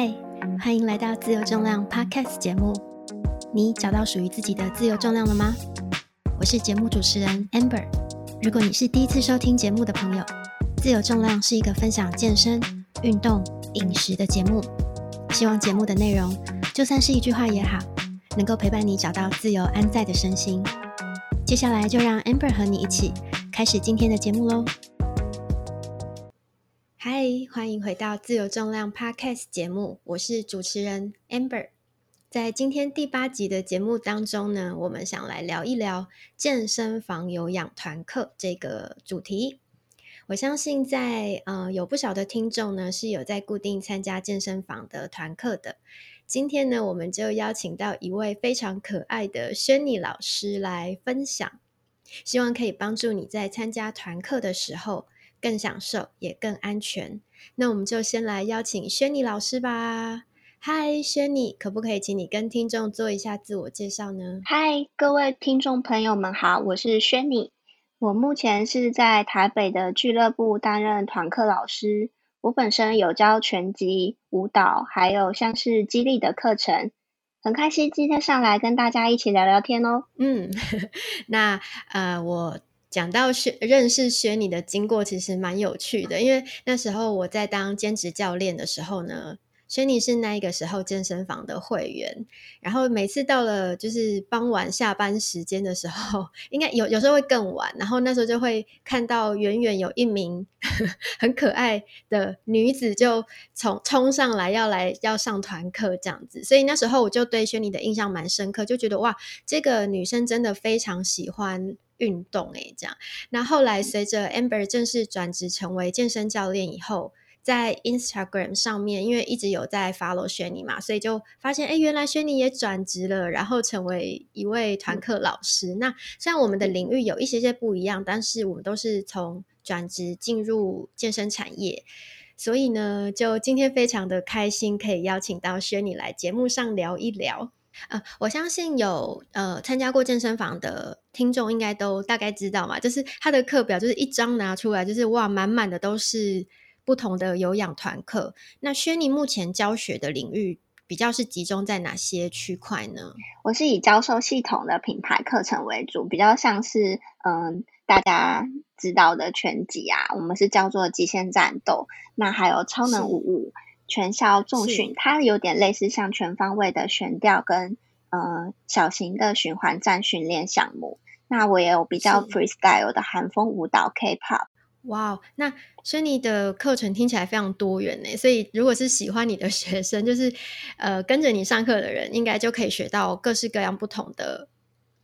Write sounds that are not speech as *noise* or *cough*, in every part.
嗨，欢迎来到自由重量 Podcast 节目。你找到属于自己的自由重量了吗？我是节目主持人 Amber。如果你是第一次收听节目的朋友，自由重量是一个分享健身、运动、饮食的节目。希望节目的内容，就算是一句话也好，能够陪伴你找到自由安在的身心。接下来就让 Amber 和你一起开始今天的节目喽。嗨，欢迎回到自由重量 Podcast 节目，我是主持人 Amber。在今天第八集的节目当中呢，我们想来聊一聊健身房有氧团课这个主题。我相信在呃有不少的听众呢是有在固定参加健身房的团课的。今天呢，我们就邀请到一位非常可爱的轩尼老师来分享，希望可以帮助你在参加团课的时候。更享受也更安全，那我们就先来邀请轩尼老师吧。嗨，轩尼，可不可以请你跟听众做一下自我介绍呢？嗨，各位听众朋友们好，我是轩尼，我目前是在台北的俱乐部担任团课老师。我本身有教拳击、舞蹈，还有像是激励的课程，很开心今天上来跟大家一起聊聊天哦。嗯，*laughs* 那呃我。讲到学认识学你的经过，其实蛮有趣的。因为那时候我在当兼职教练的时候呢，轩尼是那一个时候健身房的会员。然后每次到了就是傍晚下班时间的时候，*laughs* 应该有有时候会更晚。然后那时候就会看到远远有一名 *laughs* 很可爱的女子就从冲上来要来要上团课这样子。所以那时候我就对轩尼的印象蛮深刻，就觉得哇，这个女生真的非常喜欢。运动诶，这样。那后来随着 Amber 正式转职成为健身教练以后，在 Instagram 上面，因为一直有在 follow 轩尼嘛，所以就发现，哎，原来轩尼也转职了，然后成为一位团课老师。那虽然我们的领域有一些些不一样，但是我们都是从转职进入健身产业，所以呢，就今天非常的开心，可以邀请到轩尼来节目上聊一聊。呃，我相信有呃参加过健身房的听众，应该都大概知道嘛。就是他的课表，就是一张拿出来，就是哇，满满的都是不同的有氧团课。那轩尼目前教学的领域比较是集中在哪些区块呢？我是以教授系统的品牌课程为主，比较像是嗯大家知道的拳击啊，我们是叫做极限战斗，那还有超能五五。全校重训，它有点类似像全方位的悬吊跟呃小型的循环站训练项目。那我也有比较 freestyle 的韩风舞蹈 K-pop。哇，那轩尼的课程听起来非常多元呢。所以如果是喜欢你的学生，就是呃跟着你上课的人，应该就可以学到各式各样不同的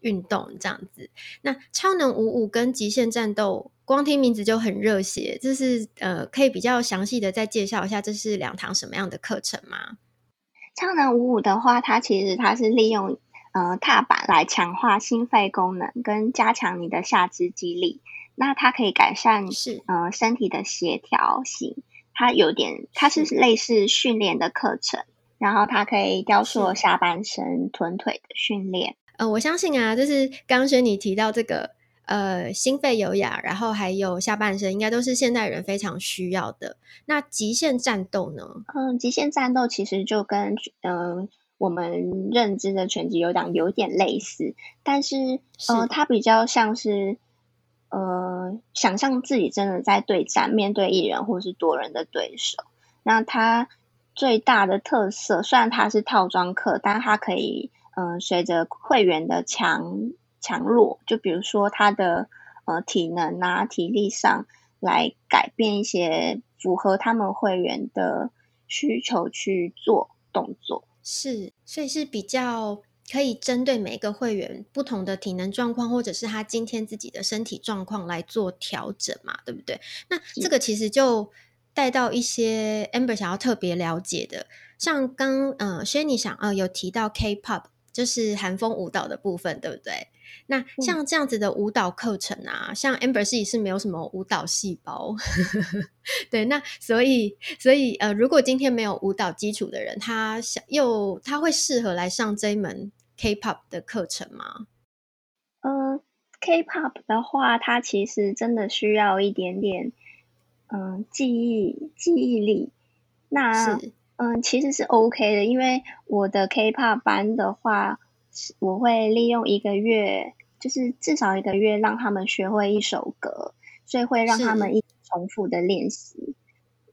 运动这样子。那超能五五跟极限战斗。光听名字就很热血，就是呃，可以比较详细的再介绍一下，这是两堂什么样的课程吗？超能五五的话，它其实它是利用呃踏板来强化心肺功能跟加强你的下肢肌力，那它可以改善是呃身体的协调性，它有点它是类似训练的课程，然后它可以雕塑下半身臀腿的训练。呃，我相信啊，就是刚学你提到这个。呃，心肺有氧，然后还有下半身，应该都是现代人非常需要的。那极限战斗呢？嗯，极限战斗其实就跟嗯我们认知的拳击有氧有点类似，但是呃，它比较像是呃想象自己真的在对战，面对一人或是多人的对手。那它最大的特色，虽然它是套装课，但它可以嗯随着会员的强。强弱，就比如说他的呃体能啊、体力上来改变一些符合他们会员的需求去做动作，是，所以是比较可以针对每一个会员不同的体能状况，或者是他今天自己的身体状况来做调整嘛，对不对？那这个其实就带到一些 Amber 想要特别了解的，像刚呃轩尼想呃有提到 K-pop，就是韩风舞蹈的部分，对不对？那像这样子的舞蹈课程啊，像 Amber 自己是没有什么舞蹈细胞，*laughs* 对，那所以所以呃，如果今天没有舞蹈基础的人，他想又他会适合来上这一门 K-pop 的课程吗？嗯，K-pop 的话，它其实真的需要一点点嗯记忆记忆力。那嗯，其实是 OK 的，因为我的 K-pop 班的话，我会利用一个月，就是至少一个月，让他们学会一首歌，所以会让他们一重复的练习。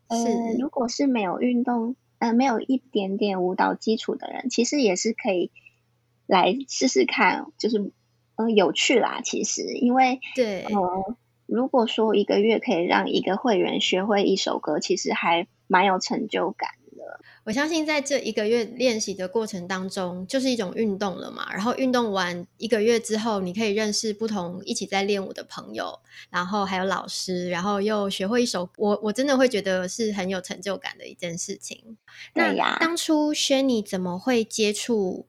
呃，如果是没有运动，呃，没有一点点舞蹈基础的人，其实也是可以来试试看，就是嗯有趣啦。其实，因为对，呃，如果说一个月可以让一个会员学会一首歌，其实还蛮有成就感。我相信在这一个月练习的过程当中，就是一种运动了嘛。然后运动完一个月之后，你可以认识不同一起在练舞的朋友，然后还有老师，然后又学会一首。我我真的会觉得是很有成就感的一件事情。对呀，当初轩你怎么会接触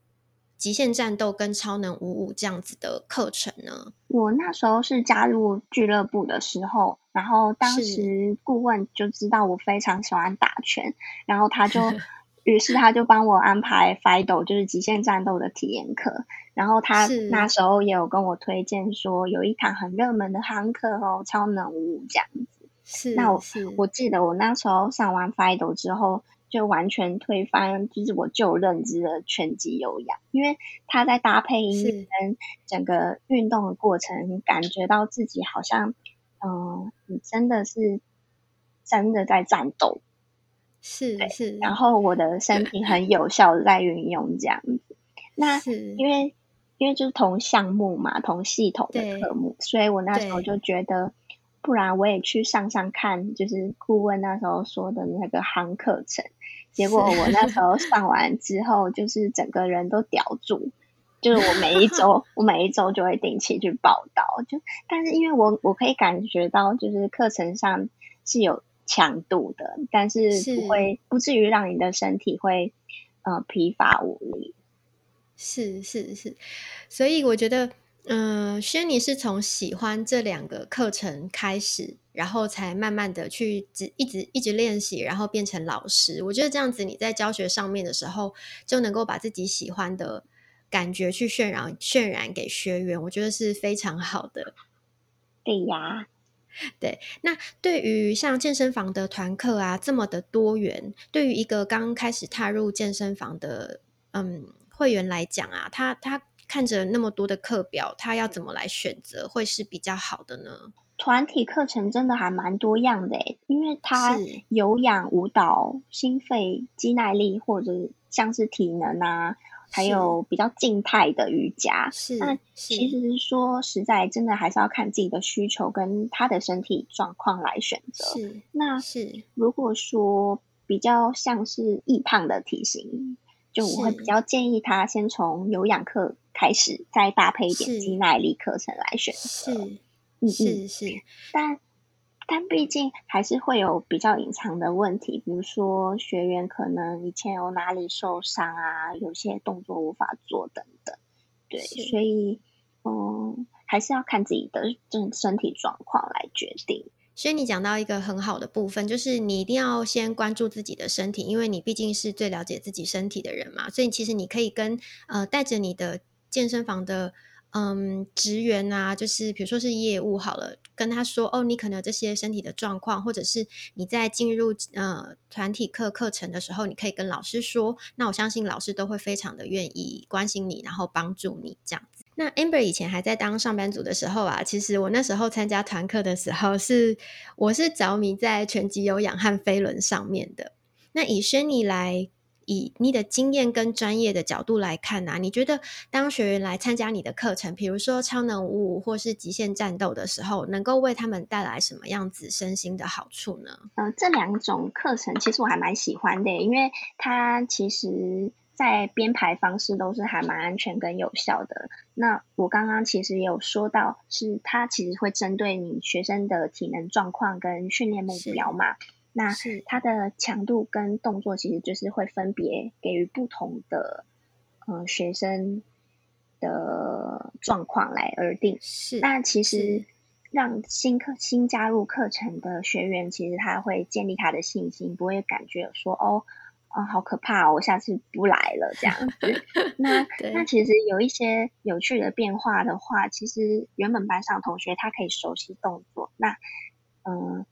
极限战斗跟超能五五这样子的课程呢？我那时候是加入俱乐部的时候。然后当时顾问就知道我非常喜欢打拳，然后他就，*laughs* 于是他就帮我安排 FIDO，就是极限战斗的体验课。然后他那时候也有跟我推荐说，有一堂很热门的韩课哦，超能五五这样子。是，那我我记得我那时候上完 FIDO 之后，就完全推翻就是我旧认知的拳击有氧，因为他在搭配音乐跟整个运动的过程，感觉到自己好像。嗯，你真的是真的在战斗，是是，然后我的身体很有效的在运用这样子。那因为因为就是同项目嘛，同系统的科目，所以我那时候就觉得，不然我也去上上看，就是顾问那时候说的那个航课程。结果我那时候上完之后，就是整个人都吊住。就是我每一周，我每一周就会定期去报道。就但是因为我我可以感觉到，就是课程上是有强度的，但是不会不至于让你的身体会呃疲乏无力。是是是，所以我觉得，嗯，轩尼是从喜欢这两个课程开始，然后才慢慢的去只一直一直练习，然后变成老师。我觉得这样子你在教学上面的时候，就能够把自己喜欢的。感觉去渲染渲染给学员，我觉得是非常好的。对呀，对。那对于像健身房的团课啊，这么的多元，对于一个刚开始踏入健身房的嗯会员来讲啊，他他看着那么多的课表，他要怎么来选择会是比较好的呢？团体课程真的还蛮多样的诶，因为它有氧、舞蹈、心肺、肌耐力，或者像是体能啊。还有比较静态的瑜伽，是那其实说实在，真的还是要看自己的需求跟他的身体状况来选择。是那是如果说比较像是易胖的体型，就我会比较建议他先从有氧课开始，再搭配一点肌耐力课程来选择。是，嗯是是，但。但毕竟还是会有比较隐藏的问题，比如说学员可能以前有哪里受伤啊，有些动作无法做等等，对，所以嗯，还是要看自己的身身体状况来决定。所以你讲到一个很好的部分，就是你一定要先关注自己的身体，因为你毕竟是最了解自己身体的人嘛，所以其实你可以跟呃带着你的健身房的。嗯，职员啊，就是比如说是业务好了，跟他说哦，你可能有这些身体的状况，或者是你在进入呃团体课课程的时候，你可以跟老师说，那我相信老师都会非常的愿意关心你，然后帮助你这样子。那 Amber 以前还在当上班族的时候啊，其实我那时候参加团课的时候，是我是着迷在拳击有氧和飞轮上面的。那以轩尼来。以你的经验跟专业的角度来看啊，你觉得当学员来参加你的课程，比如说超能五五或是极限战斗的时候，能够为他们带来什么样子身心的好处呢？呃，这两种课程其实我还蛮喜欢的，因为它其实在编排方式都是还蛮安全跟有效的。那我刚刚其实也有说到，是它其实会针对你学生的体能状况跟训练目标嘛。那它的强度跟动作，其实就是会分别给予不同的呃学生的状况来而定。是，那其实让新课新加入课程的学员，其实他会建立他的信心，不会感觉说哦啊好可怕，我下次不来了这样子。*laughs* 那那其实有一些有趣的变化的话，其实原本班上同学他可以熟悉动作，那嗯。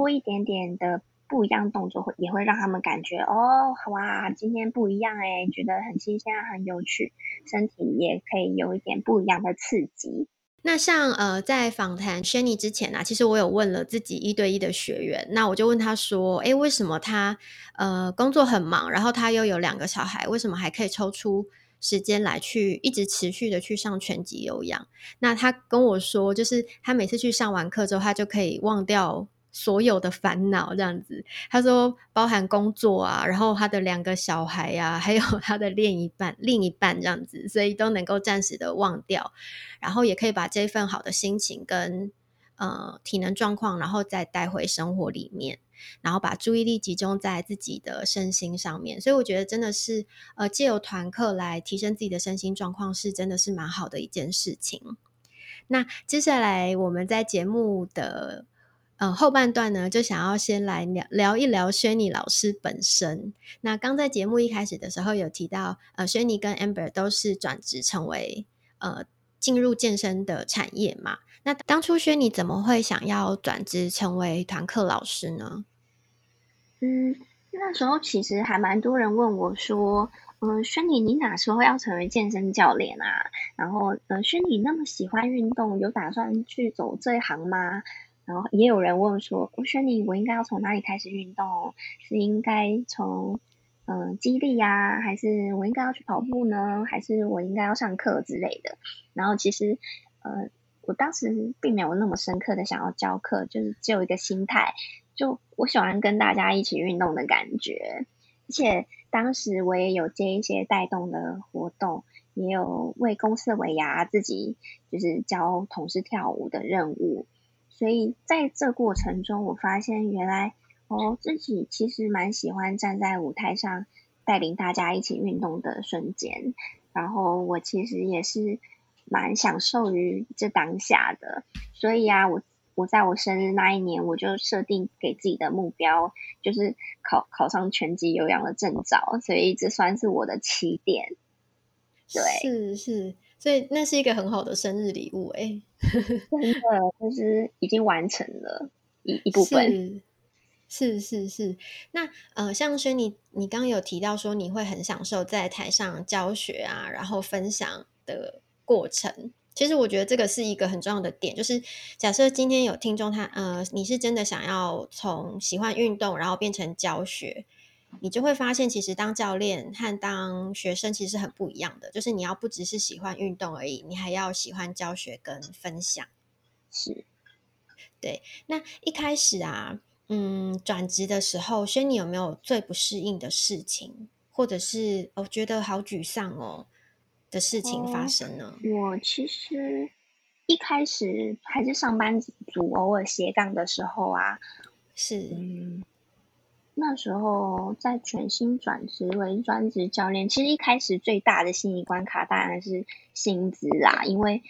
多一点点的不一样动作会也会让他们感觉哦，好哇，今天不一样哎，觉得很新鲜、很有趣，身体也可以有一点不一样的刺激。那像呃，在访谈 Shanny 之前啊，其实我有问了自己一对一的学员，那我就问他说，诶，为什么他呃工作很忙，然后他又有两个小孩，为什么还可以抽出时间来去一直持续的去上全级有氧？那他跟我说，就是他每次去上完课之后，他就可以忘掉。所有的烦恼这样子，他说包含工作啊，然后他的两个小孩呀，还有他的另一半、另一半这样子，所以都能够暂时的忘掉，然后也可以把这份好的心情跟呃体能状况，然后再带回生活里面，然后把注意力集中在自己的身心上面。所以我觉得真的是呃借由团课来提升自己的身心状况，是真的是蛮好的一件事情。那接下来我们在节目的。呃，后半段呢，就想要先来聊聊一聊轩尼老师本身。那刚在节目一开始的时候有提到，呃，轩尼跟 Amber 都是转职成为呃进入健身的产业嘛。那当初轩尼怎么会想要转职成为团课老师呢？嗯，那时候其实还蛮多人问我说，嗯，轩尼，你哪时候要成为健身教练啊？然后，呃，轩尼那么喜欢运动，有打算去走这一行吗？然后也有人问说：“我选你，我应该要从哪里开始运动？是应该从嗯基地呀，还是我应该要去跑步呢？还是我应该要上课之类的？”然后其实呃，我当时并没有那么深刻的想要教课，就是只有一个心态，就我喜欢跟大家一起运动的感觉。而且当时我也有接一些带动的活动，也有为公司的尾牙自己就是教同事跳舞的任务。所以在这过程中，我发现原来哦，自己其实蛮喜欢站在舞台上带领大家一起运动的瞬间。然后我其实也是蛮享受于这当下的。所以啊，我我在我生日那一年，我就设定给自己的目标，就是考考上全级有氧的证照。所以这算是我的起点。对，是是。所以那是一个很好的生日礼物，哎，*laughs* 真的就是已经完成了一一部分，是是是。那呃，像轩你你刚刚有提到说你会很享受在台上教学啊，然后分享的过程。其实我觉得这个是一个很重要的点，就是假设今天有听众他呃，你是真的想要从喜欢运动，然后变成教学。你就会发现，其实当教练和当学生其实很不一样的。就是你要不只是喜欢运动而已，你还要喜欢教学跟分享。是，对。那一开始啊，嗯，转职的时候，轩你有没有最不适应的事情，或者是我觉得好沮丧哦的事情发生呢？我其实一开始还是上班族，偶尔斜杠的时候啊，是。那时候在全新转职为专职教练，其实一开始最大的心理关卡当然是薪资啦，因为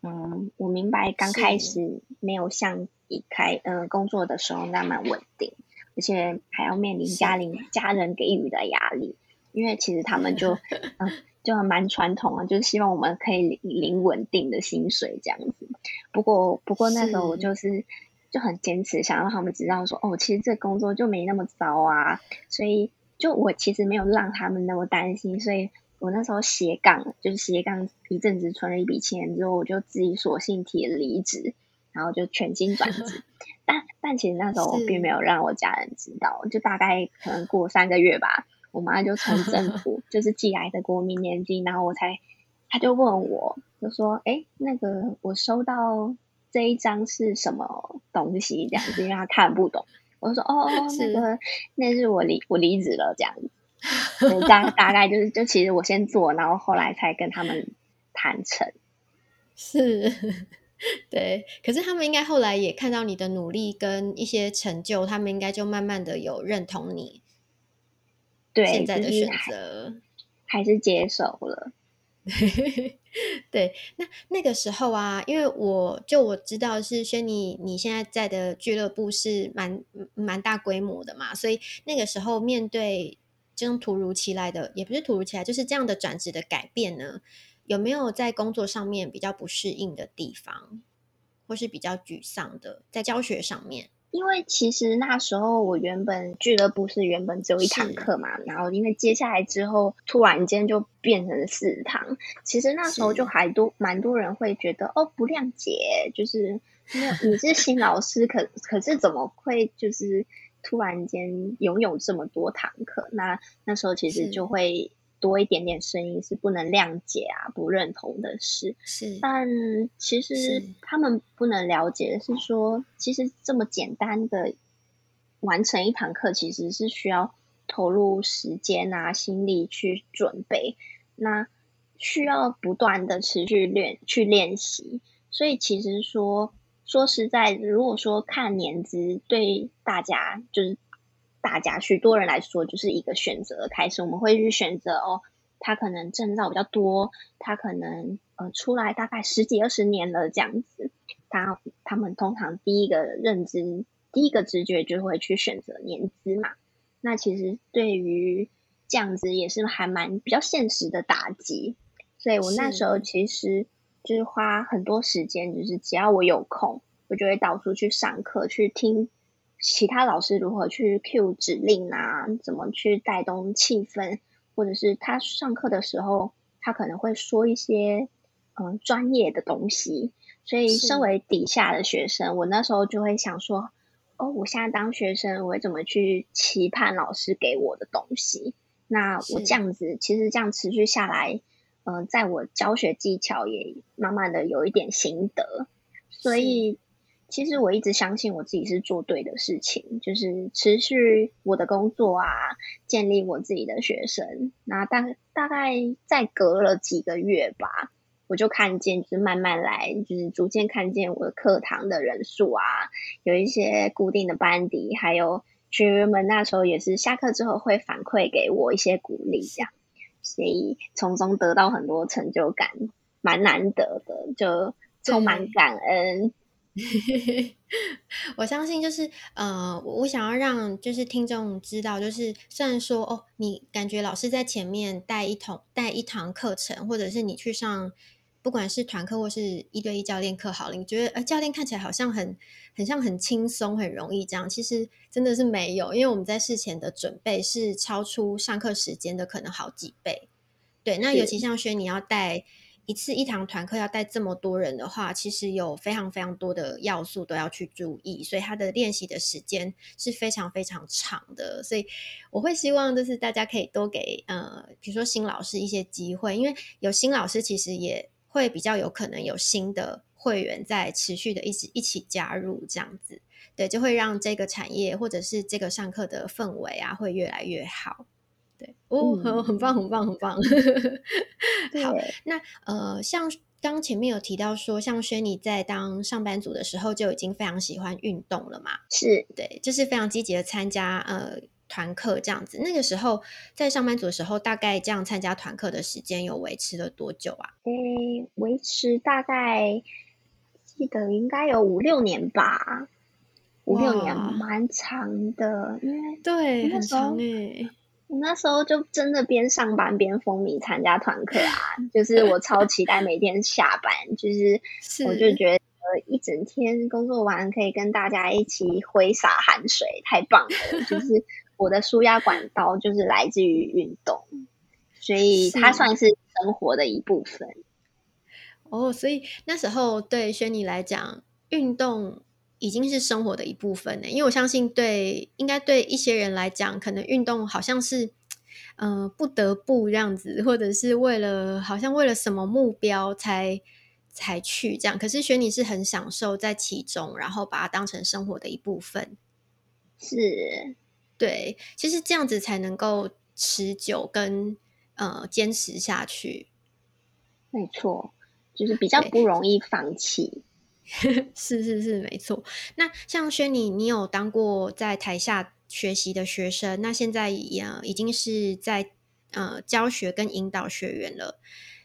嗯，我明白刚开始没有像一开呃工作的时候那么稳定，而且还要面临家里家人给予的压力，因为其实他们就 *laughs* 嗯就蛮传统啊，就是希望我们可以领领稳定的薪水这样子。不过不过那时候我就是。就很坚持，想让他们知道说，哦，其实这工作就没那么糟啊。所以，就我其实没有让他们那么担心。所以我那时候斜杠，就是斜杠一阵子，存了一笔钱之后，我就自己索性提了离职，然后就全心转职。*laughs* 但但其实那时候我并没有让我家人知道，就大概可能过三个月吧，我妈就从政 *laughs* 府就是寄来的国民年金，然后我才，她就问我，就说，哎，那个我收到。这一张是什么东西？这样子，因为他看不懂。我说：“哦，那个，那是我离我离职了，这样子。”大大概就是，就其实我先做，然后后来才跟他们谈成。是，*laughs* 对。可是他们应该后来也看到你的努力跟一些成就，他们应该就慢慢的有认同你。对，现在的选择还是接受了。*laughs* *laughs* 对，那那个时候啊，因为我就我知道是轩尼，你现在在的俱乐部是蛮蛮大规模的嘛，所以那个时候面对这种突如其来的，也不是突如其来，就是这样的转职的改变呢，有没有在工作上面比较不适应的地方，或是比较沮丧的，在教学上面？因为其实那时候我原本俱乐部是原本只有一堂课嘛，然后因为接下来之后突然间就变成四堂，其实那时候就还多蛮多人会觉得哦不谅解，就是你是新老师，可可是怎么会就是突然间拥有这么多堂课？那那时候其实就会。多一点点声音是不能谅解啊，不认同的事。是，但其实他们不能了解的是说，其实这么简单的完成一堂课，其实是需要投入时间啊、心力去准备，那需要不断的持续练去练习。所以其实说说实在，如果说看年资，对大家就是。大家许多人来说，就是一个选择开始。我们会去选择哦，他可能证照比较多，他可能呃出来大概十几二十年了这样子。他他们通常第一个认知、第一个直觉就会去选择年资嘛。那其实对于这样子也是还蛮比较现实的打击。所以我那时候其实就是花很多时间，就是只要我有空，我就会到处去上课去听。其他老师如何去 Q 指令啊？怎么去带动气氛？或者是他上课的时候，他可能会说一些嗯专业的东西。所以，身为底下的学生，我那时候就会想说：哦，我现在当学生，我会怎么去期盼老师给我的东西？那我这样子，其实这样持续下来，嗯，在我教学技巧也慢慢的有一点心得，所以。其实我一直相信我自己是做对的事情，就是持续我的工作啊，建立我自己的学生。那大大概再隔了几个月吧，我就看见，就是慢慢来，就是逐渐看见我的课堂的人数啊，有一些固定的班底，还有学员们那时候也是下课之后会反馈给我一些鼓励，这样，所以从中得到很多成就感，蛮难得的，就充满感恩。*laughs* 我相信，就是呃，我想要让就是听众知道，就是虽然说哦，你感觉老师在前面带一堂带一堂课程，或者是你去上不管是团课或是一对一教练课，好了，你觉得呃教练看起来好像很很像很轻松很容易这样，其实真的是没有，因为我们在事前的准备是超出上课时间的可能好几倍。对，那尤其像轩，你要带。一次一堂团课要带这么多人的话，其实有非常非常多的要素都要去注意，所以他的练习的时间是非常非常长的。所以我会希望就是大家可以多给呃，比如说新老师一些机会，因为有新老师其实也会比较有可能有新的会员在持续的一起一起加入这样子，对，就会让这个产业或者是这个上课的氛围啊会越来越好。哦，很很棒，很棒，很棒。*laughs* 好，那呃，像刚前面有提到说，像轩尼在当上班族的时候就已经非常喜欢运动了嘛？是对，就是非常积极的参加呃团课这样子。那个时候在上班族的时候，大概这样参加团课的时间有维持了多久啊？诶，维持大概记得应该有五六年吧，五六年蛮长的，因为对，很长诶。我那时候就真的边上班边风靡参加团课啊，就是我超期待每天下班，就是我就觉得一整天工作完可以跟大家一起挥洒汗水，太棒了！就是我的舒压管道就是来自于运动，所以它算是生活的一部分。哦，所以那时候对轩尼来讲，运动。已经是生活的一部分呢，因为我相信，对应该对一些人来讲，可能运动好像是，呃，不得不这样子，或者是为了好像为了什么目标才才去这样。可是选你是很享受在其中，然后把它当成生活的一部分，是对，其实这样子才能够持久跟呃坚持下去。没错，就是比较不容易放弃。*laughs* 是是是，没错。那像轩尼，你有当过在台下学习的学生，那现在也已经是在呃教学跟引导学员了，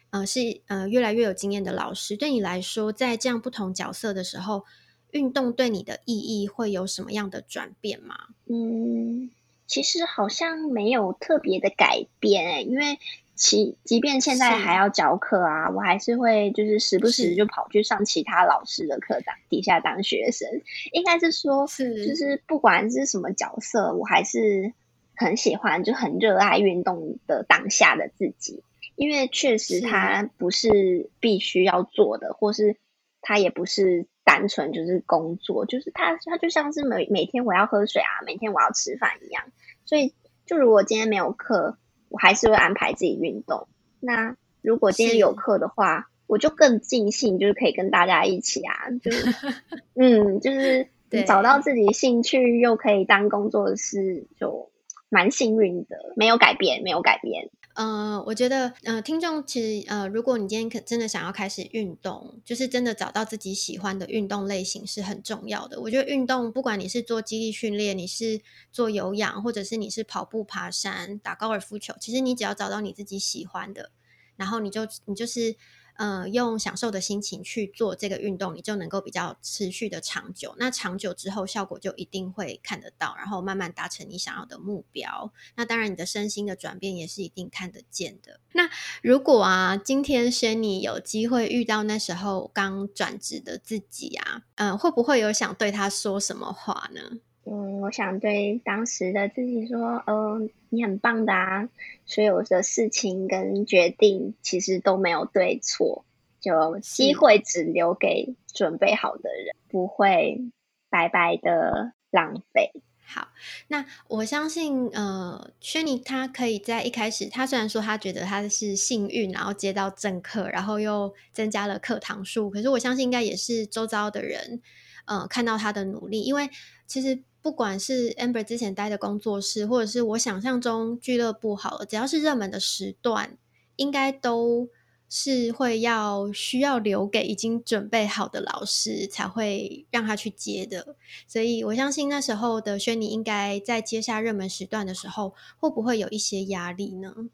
呃是呃越来越有经验的老师。对你来说，在这样不同角色的时候，运动对你的意义会有什么样的转变吗？嗯，其实好像没有特别的改变，因为其即便现在还要教课啊，我还是会就是时不时就跑去上其他老师的课，当底下当学生。应该是说，是就是不管是什么角色，我还是很喜欢，就很热爱运动的当下的自己。因为确实它不是必须要做的，或是它也不是单纯就是工作，就是它它就像是每每天我要喝水啊，每天我要吃饭一样。所以，就如果今天没有课。我还是会安排自己运动。那如果今天有课的话，我就更尽兴，就是可以跟大家一起啊，就是 *laughs* 嗯，就是找到自己兴趣又可以当工作室，就蛮幸运的。没有改变，没有改变。呃，我觉得，呃，听众其实，呃，如果你今天可真的想要开始运动，就是真的找到自己喜欢的运动类型是很重要的。我觉得运动，不管你是做肌力训练，你是做有氧，或者是你是跑步、爬山、打高尔夫球，其实你只要找到你自己喜欢的，然后你就你就是。呃，用享受的心情去做这个运动，你就能够比较持续的长久。那长久之后，效果就一定会看得到，然后慢慢达成你想要的目标。那当然，你的身心的转变也是一定看得见的。那如果啊，今天轩你有机会遇到那时候刚转职的自己啊，嗯，会不会有想对他说什么话呢？嗯，我想对当时的自己说，嗯，你很棒的啊！所有的事情跟决定其实都没有对错，就机会只留给准备好的人，不会白白的浪费。好，那我相信，呃，轩尼他可以在一开始，他虽然说他觉得他是幸运，然后接到正课，然后又增加了课堂数，可是我相信应该也是周遭的人，呃，看到他的努力，因为其实。不管是 Amber 之前待的工作室，或者是我想象中俱乐部，好了，只要是热门的时段，应该都是会要需要留给已经准备好的老师，才会让他去接的。所以我相信那时候的轩尼，应该在接下热门时段的时候，会不会有一些压力呢？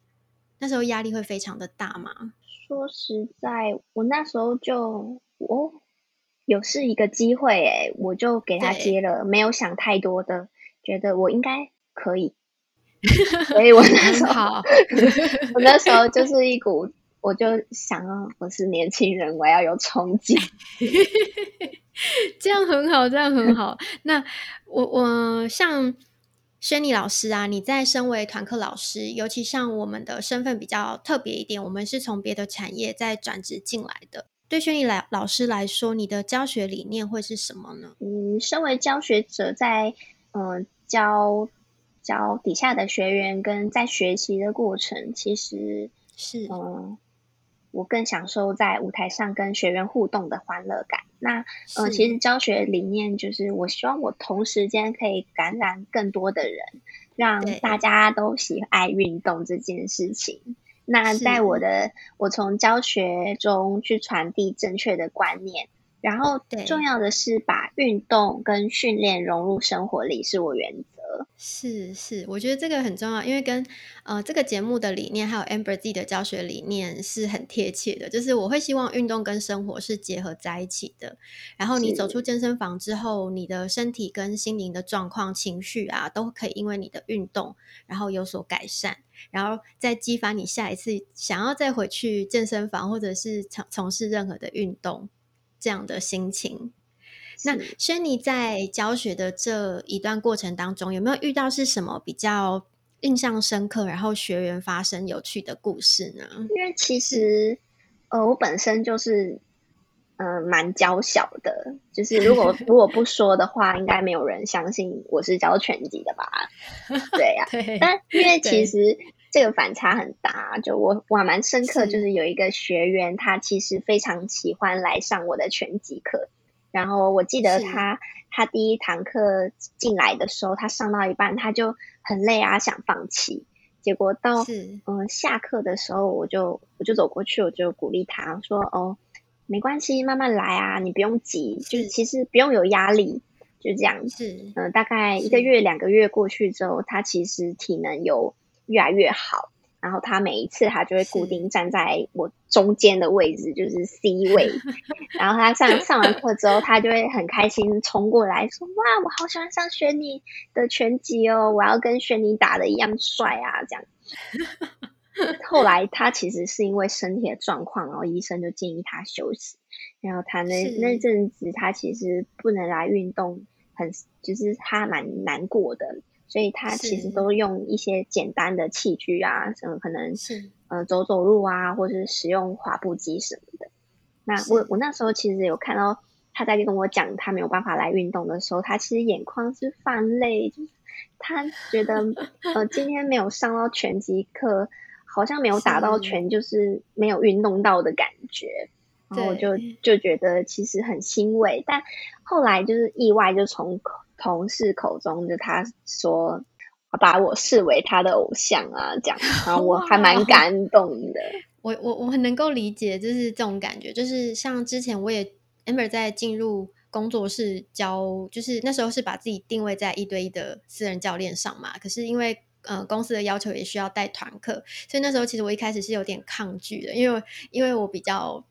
那时候压力会非常的大吗？说实在，我那时候就我。有是一个机会哎，我就给他接了，没有想太多的，觉得我应该可以，所以我那时候，*laughs* 我那时候就是一股，我就想啊，我是年轻人，我要有冲劲，*laughs* 这样很好，这样很好。那我我像轩尼老师啊，你在身为团课老师，尤其像我们的身份比较特别一点，我们是从别的产业再转职进来的。对轩逸来老师来说，你的教学理念会是什么呢？嗯，身为教学者，在嗯教教底下的学员跟在学习的过程，其实是嗯，我更享受在舞台上跟学员互动的欢乐感。那嗯，其实教学理念就是，我希望我同时间可以感染更多的人，让大家都喜爱运动这件事情。那在我的，我从教学中去传递正确的观念，然后重要的是把运动跟训练融入生活里，是我原则。是是，我觉得这个很重要，因为跟呃这个节目的理念，还有 Amber 自己的教学理念是很贴切的。就是我会希望运动跟生活是结合在一起的。然后你走出健身房之后，你的身体跟心灵的状况、情绪啊，都可以因为你的运动，然后有所改善。然后再激发你下一次想要再回去健身房，或者是从从事任何的运动这样的心情。那轩尼在教学的这一段过程当中，有没有遇到是什么比较印象深刻，然后学员发生有趣的故事呢？因为其实呃，我本身就是嗯蛮娇小的，就是如果如果不说的话，应该没有人相信我是教拳击的吧？*laughs* 对呀，但因为其实这个反差很大，就我我还蛮深刻，就是有一个学员，他其实非常喜欢来上我的拳击课。然后我记得他，他第一堂课进来的时候，他上到一半他就很累啊，想放弃。结果到嗯下课的时候，我就我就走过去，我就鼓励他说：“哦，没关系，慢慢来啊，你不用急，就是其实不用有压力，就这样。”是嗯，大概一个月两个月过去之后，他其实体能有越来越好。然后他每一次他就会固定站在我中间的位置，就是 C *laughs* 位。然后他上上完课之后，他就会很开心冲过来说：“哇，我好喜欢上轩尼的拳击哦，我要跟轩尼打的一样帅啊！”这样。*laughs* 后来他其实是因为身体的状况，然后医生就建议他休息。然后他那那阵子他其实不能来运动，很就是他蛮难过的，所以他其实都用一些简单的器具啊，什么可能是呃走走路啊，或者是使用滑步机什么的。那我我那时候其实有看到他在跟我讲他没有办法来运动的时候，他其实眼眶是泛泪，就是他觉得呃今天没有上到拳击课。好像没有打到拳，就是没有运动到的感觉，然后我就就觉得其实很欣慰。但后来就是意外，就从同事口中就他说把我视为他的偶像啊，这样，然后我还蛮感动的。我我我很能够理解，就是这种感觉，就是像之前我也 amber 在进入工作室教，就是那时候是把自己定位在一对一的私人教练上嘛，可是因为。呃，公司的要求也需要带团客，所以那时候其实我一开始是有点抗拒的，因为因为我比较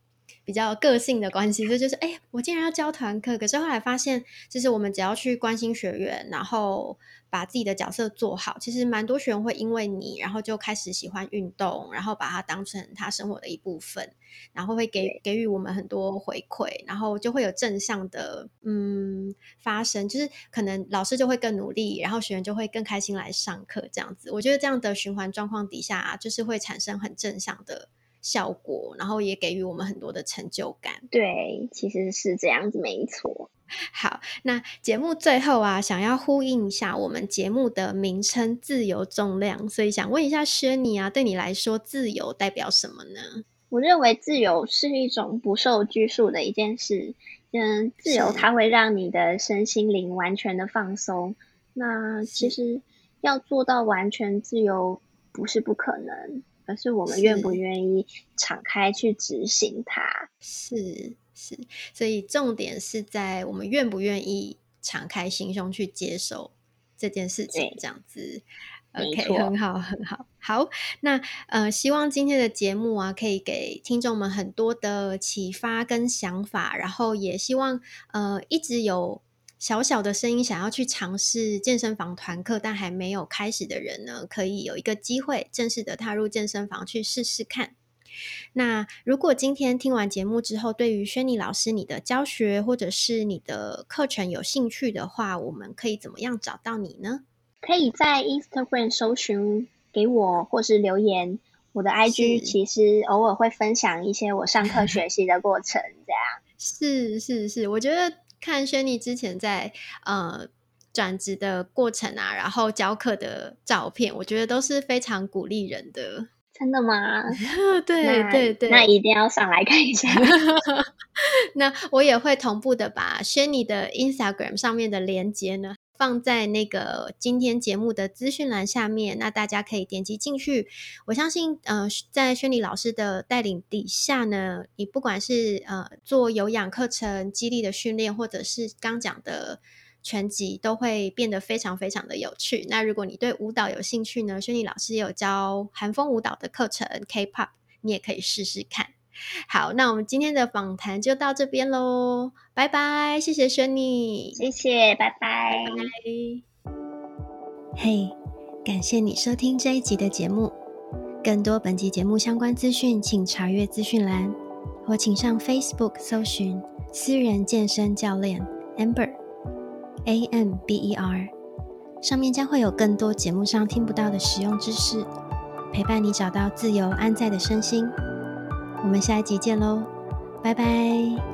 比较个性的关系，所以就是哎，我竟然要教团课，可是后来发现，就是我们只要去关心学员，然后。把自己的角色做好，其实蛮多学员会因为你，然后就开始喜欢运动，然后把它当成他生活的一部分，然后会给给予我们很多回馈，然后就会有正向的嗯发生，就是可能老师就会更努力，然后学员就会更开心来上课，这样子。我觉得这样的循环状况底下，就是会产生很正向的效果，然后也给予我们很多的成就感。对，其实是这样子，没错。好，那节目最后啊，想要呼应一下我们节目的名称“自由重量”，所以想问一下轩尼啊，对你来说，自由代表什么呢？我认为自由是一种不受拘束的一件事。嗯，自由它会让你的身心灵完全的放松。那其实要做到完全自由不是不可能，而是我们愿不愿意敞开去执行它。是。是，所以重点是在我们愿不愿意敞开心胸去接受这件事情，这样子。OK，很好，很好，好。那呃，希望今天的节目啊，可以给听众们很多的启发跟想法，然后也希望呃，一直有小小的声音想要去尝试健身房团课，但还没有开始的人呢，可以有一个机会正式的踏入健身房去试试看。那如果今天听完节目之后，对于轩尼老师你的教学或者是你的课程有兴趣的话，我们可以怎么样找到你呢？可以在 Instagram 搜寻给我，或是留言。我的 IG 其实偶尔会分享一些我上课 *laughs* 学习的过程，这样。是是是，我觉得看轩尼之前在呃转职的过程啊，然后教课的照片，我觉得都是非常鼓励人的。真的吗？*laughs* 对对对，那一定要上来看一下。*laughs* 那我也会同步的把轩尼的 Instagram 上面的链接呢放在那个今天节目的资讯栏下面，那大家可以点击进去。我相信，呃，在轩尼老师的带领底下呢，你不管是呃做有氧课程、激励的训练，或者是刚讲的。全集都会变得非常非常的有趣。那如果你对舞蹈有兴趣呢？轩尼老师有教韩风舞蹈的课程，K-pop，你也可以试试看。好，那我们今天的访谈就到这边喽，拜拜，谢谢轩尼，谢谢，拜拜。嘿，感谢你收听这一集的节目。更多本集节目相关资讯，请查阅资讯栏，或请上 Facebook 搜寻私人健身教练 Amber。A M B E R，上面将会有更多节目上听不到的实用知识，陪伴你找到自由安在的身心。我们下一集见喽，拜拜。